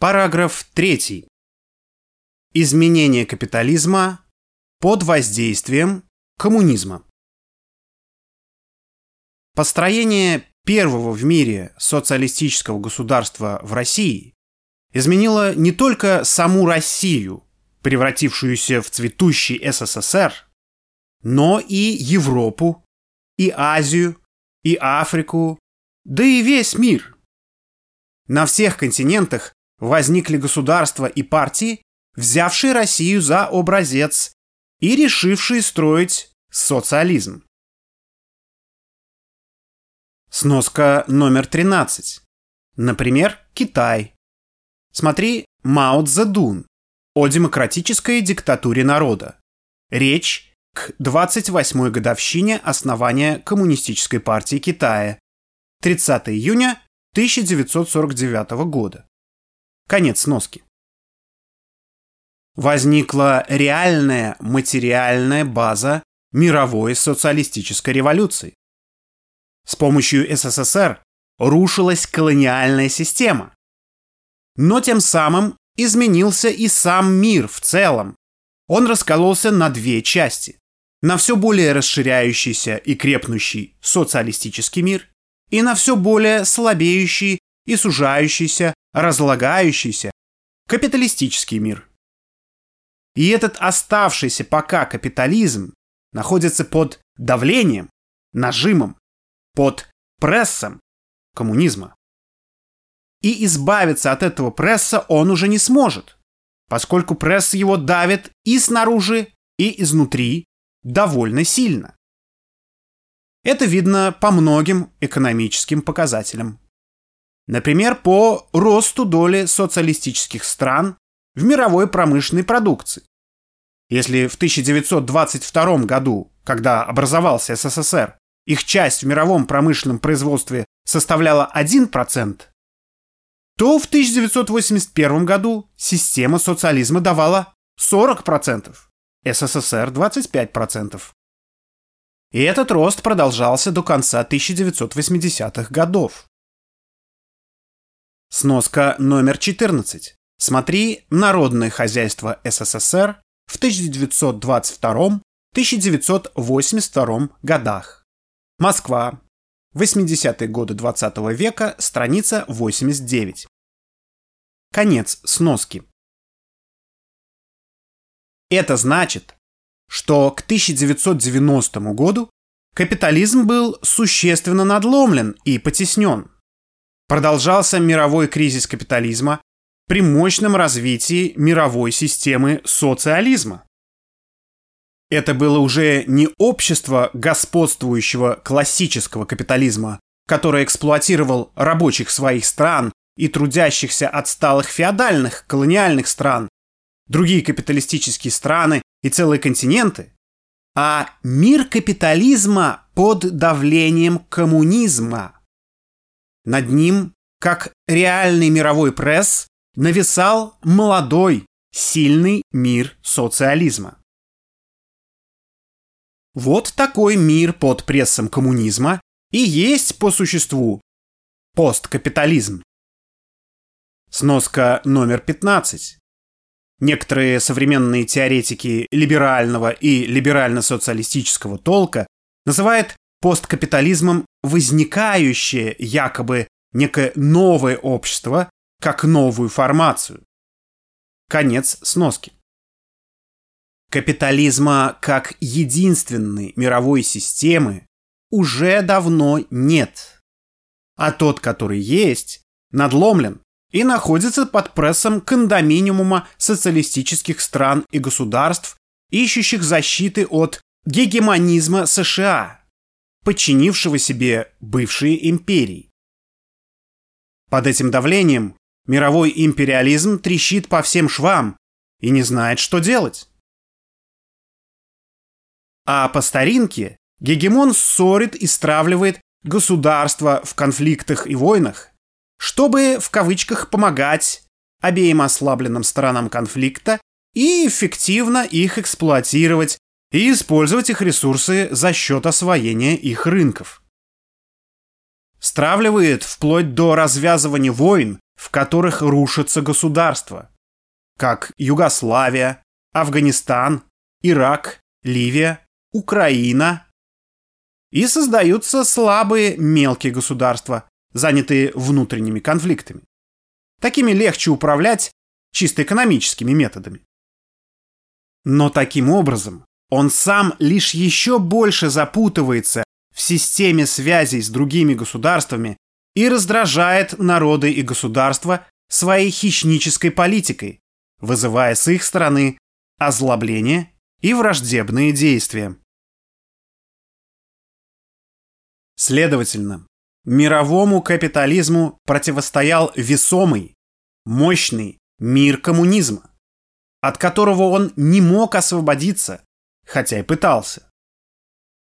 Параграф 3. Изменение капитализма под воздействием коммунизма. Построение первого в мире социалистического государства в России изменило не только саму Россию, превратившуюся в цветущий СССР, но и Европу, и Азию, и Африку, да и весь мир. На всех континентах возникли государства и партии, взявшие Россию за образец и решившие строить социализм. Сноска номер 13. Например, Китай. Смотри Мао Цзэдун о демократической диктатуре народа. Речь к 28-й годовщине основания Коммунистической партии Китая. 30 июня 1949 года. Конец сноски. Возникла реальная материальная база мировой социалистической революции. С помощью СССР рушилась колониальная система. Но тем самым изменился и сам мир в целом. Он раскололся на две части. На все более расширяющийся и крепнущий социалистический мир и на все более слабеющий и сужающийся разлагающийся капиталистический мир. И этот оставшийся пока капитализм находится под давлением, нажимом, под прессом коммунизма. И избавиться от этого пресса он уже не сможет, поскольку пресс его давит и снаружи, и изнутри довольно сильно. Это видно по многим экономическим показателям. Например, по росту доли социалистических стран в мировой промышленной продукции. Если в 1922 году, когда образовался СССР, их часть в мировом промышленном производстве составляла 1%, то в 1981 году система социализма давала 40%, СССР 25%. И этот рост продолжался до конца 1980-х годов. Сноска номер 14. Смотри «Народное хозяйство СССР» в 1922-1982 годах. Москва. 80-е годы 20 -го века, страница 89. Конец сноски. Это значит, что к 1990 году капитализм был существенно надломлен и потеснен. Продолжался мировой кризис капитализма при мощном развитии мировой системы социализма. Это было уже не общество господствующего классического капитализма, которое эксплуатировал рабочих своих стран и трудящихся отсталых феодальных колониальных стран, другие капиталистические страны и целые континенты, а мир капитализма под давлением коммунизма. Над ним, как реальный мировой пресс, нависал молодой, сильный мир социализма. Вот такой мир под прессом коммунизма и есть по существу посткапитализм. Сноска номер 15. Некоторые современные теоретики либерального и либерально-социалистического толка называют посткапитализмом возникающее якобы некое новое общество как новую формацию. Конец сноски. Капитализма как единственной мировой системы уже давно нет. А тот, который есть, надломлен и находится под прессом кондоминиума социалистических стран и государств, ищущих защиты от гегемонизма США – подчинившего себе бывшие империи. Под этим давлением мировой империализм трещит по всем швам и не знает, что делать. А по старинке гегемон ссорит и стравливает государства в конфликтах и войнах, чтобы в кавычках помогать обеим ослабленным сторонам конфликта и эффективно их эксплуатировать и использовать их ресурсы за счет освоения их рынков. Стравливает вплоть до развязывания войн в которых рушатся государства, как Югославия, Афганистан, Ирак, Ливия, Украина. И создаются слабые мелкие государства, занятые внутренними конфликтами. Такими легче управлять чисто экономическими методами. Но таким образом он сам лишь еще больше запутывается в системе связей с другими государствами и раздражает народы и государства своей хищнической политикой, вызывая с их стороны озлобление и враждебные действия. Следовательно, мировому капитализму противостоял весомый, мощный мир коммунизма, от которого он не мог освободиться, хотя и пытался.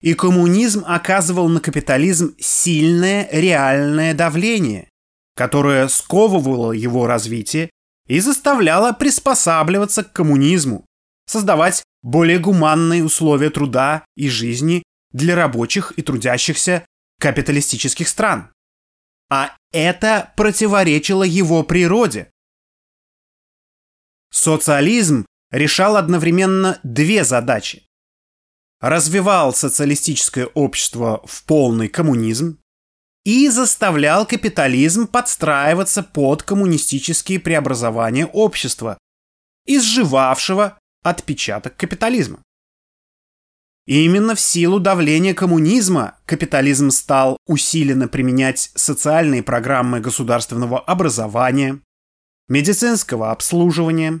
И коммунизм оказывал на капитализм сильное реальное давление, которое сковывало его развитие и заставляло приспосабливаться к коммунизму, создавать более гуманные условия труда и жизни для рабочих и трудящихся капиталистических стран. А это противоречило его природе, Социализм решал одновременно две задачи. Развивал социалистическое общество в полный коммунизм и заставлял капитализм подстраиваться под коммунистические преобразования общества, изживавшего отпечаток капитализма. Именно в силу давления коммунизма капитализм стал усиленно применять социальные программы государственного образования, медицинского обслуживания,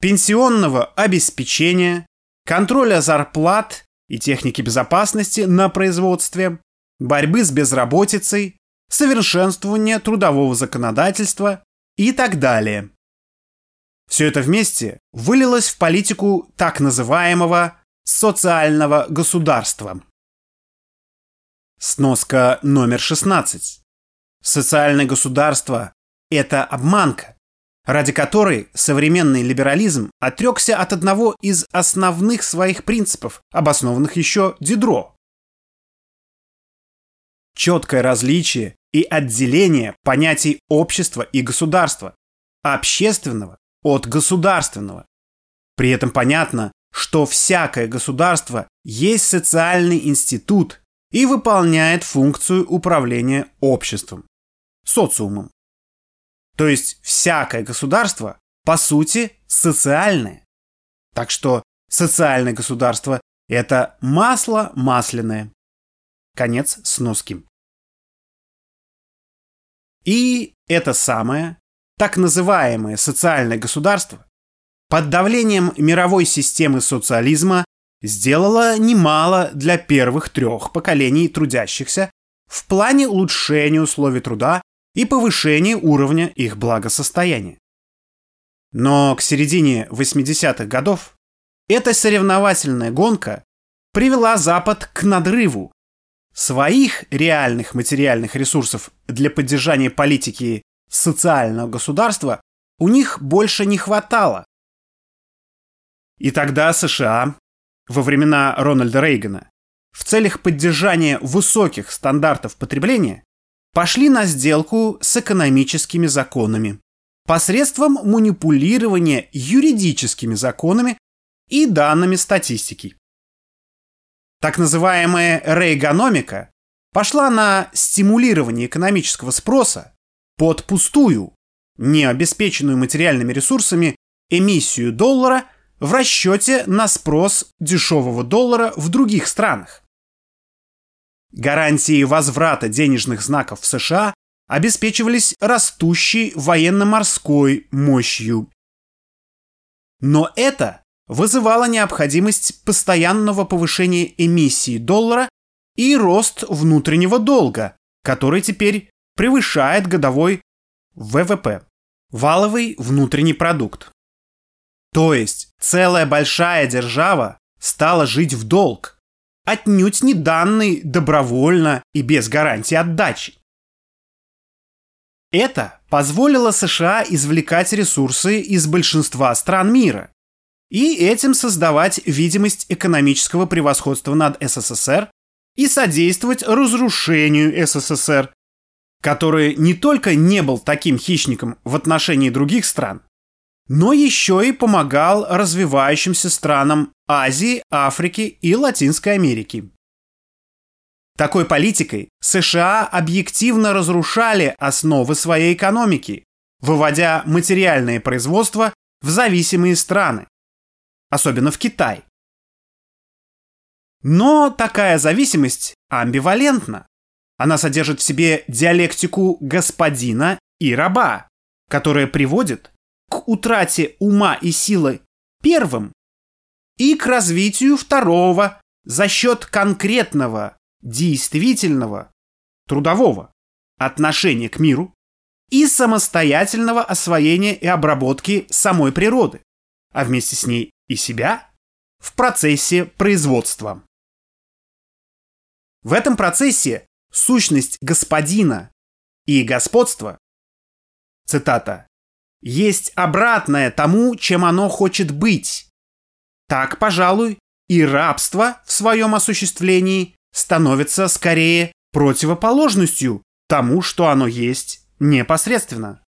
пенсионного обеспечения, контроля зарплат и техники безопасности на производстве, борьбы с безработицей, совершенствования трудового законодательства и так далее. Все это вместе вылилось в политику так называемого социального государства. Сноска номер 16. Социальное государство – это обманка, ради которой современный либерализм отрекся от одного из основных своих принципов, обоснованных еще Дидро. Четкое различие и отделение понятий общества и государства, общественного от государственного. При этом понятно, что всякое государство есть социальный институт и выполняет функцию управления обществом, социумом. То есть всякое государство, по сути, социальное. Так что социальное государство – это масло масляное. Конец сноски. И это самое, так называемое социальное государство, под давлением мировой системы социализма сделало немало для первых трех поколений трудящихся в плане улучшения условий труда и повышение уровня их благосостояния. Но к середине 80-х годов эта соревновательная гонка привела Запад к надрыву. Своих реальных материальных ресурсов для поддержания политики социального государства у них больше не хватало. И тогда США во времена Рональда Рейгана в целях поддержания высоких стандартов потребления пошли на сделку с экономическими законами посредством манипулирования юридическими законами и данными статистики. Так называемая рейгономика пошла на стимулирование экономического спроса под пустую, не обеспеченную материальными ресурсами эмиссию доллара в расчете на спрос дешевого доллара в других странах. Гарантии возврата денежных знаков в США обеспечивались растущей военно-морской мощью. Но это вызывало необходимость постоянного повышения эмиссии доллара и рост внутреннего долга, который теперь превышает годовой ВВП – валовый внутренний продукт. То есть целая большая держава стала жить в долг – отнюдь не данный добровольно и без гарантии отдачи. Это позволило США извлекать ресурсы из большинства стран мира и этим создавать видимость экономического превосходства над СССР и содействовать разрушению СССР, который не только не был таким хищником в отношении других стран, но еще и помогал развивающимся странам Азии, Африки и Латинской Америки. Такой политикой США объективно разрушали основы своей экономики, выводя материальное производство в зависимые страны, особенно в Китай. Но такая зависимость амбивалентна. Она содержит в себе диалектику господина и раба, которая приводит к утрате ума и силы первым и к развитию второго за счет конкретного, действительного, трудового отношения к миру и самостоятельного освоения и обработки самой природы, а вместе с ней и себя в процессе производства. В этом процессе сущность господина и господства, цитата, есть обратное тому, чем оно хочет быть. Так, пожалуй, и рабство в своем осуществлении становится скорее противоположностью тому, что оно есть непосредственно.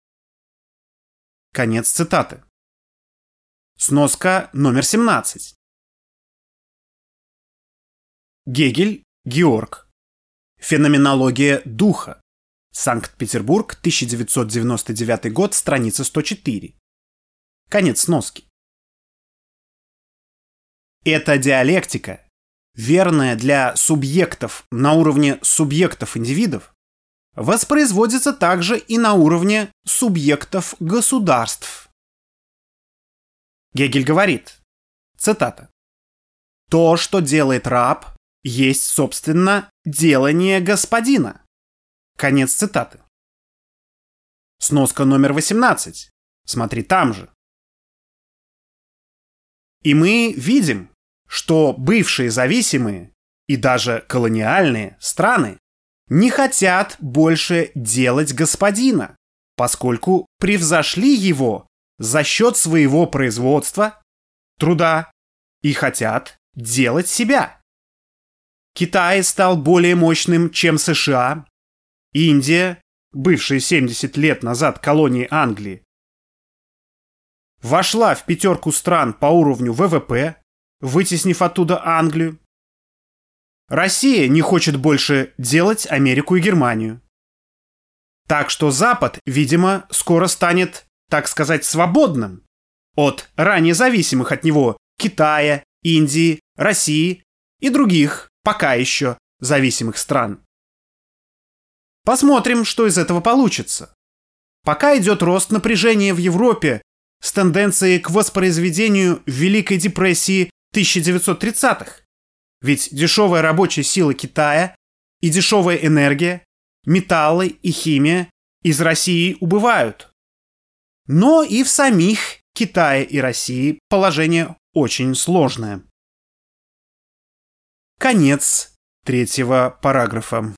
Конец цитаты. Сноска номер 17. Гегель, Георг. Феноменология духа. Санкт-Петербург, 1999 год, страница 104. Конец сноски. Эта диалектика, верная для субъектов на уровне субъектов-индивидов, воспроизводится также и на уровне субъектов государств. Гегель говорит, цитата, «То, что делает раб, есть, собственно, делание господина». Конец цитаты. Сноска номер 18. Смотри там же. И мы видим, что бывшие зависимые и даже колониальные страны не хотят больше делать господина, поскольку превзошли его за счет своего производства, труда и хотят делать себя. Китай стал более мощным, чем США, Индия, бывшая 70 лет назад колонией Англии, вошла в пятерку стран по уровню ВВП, вытеснив оттуда Англию. Россия не хочет больше делать Америку и Германию. Так что Запад, видимо, скоро станет, так сказать, свободным от ранее зависимых от него Китая, Индии, России и других пока еще зависимых стран. Посмотрим, что из этого получится. Пока идет рост напряжения в Европе с тенденцией к воспроизведению Великой депрессии 1930-х. Ведь дешевая рабочая сила Китая и дешевая энергия, металлы и химия из России убывают. Но и в самих Китае и России положение очень сложное. Конец третьего параграфа.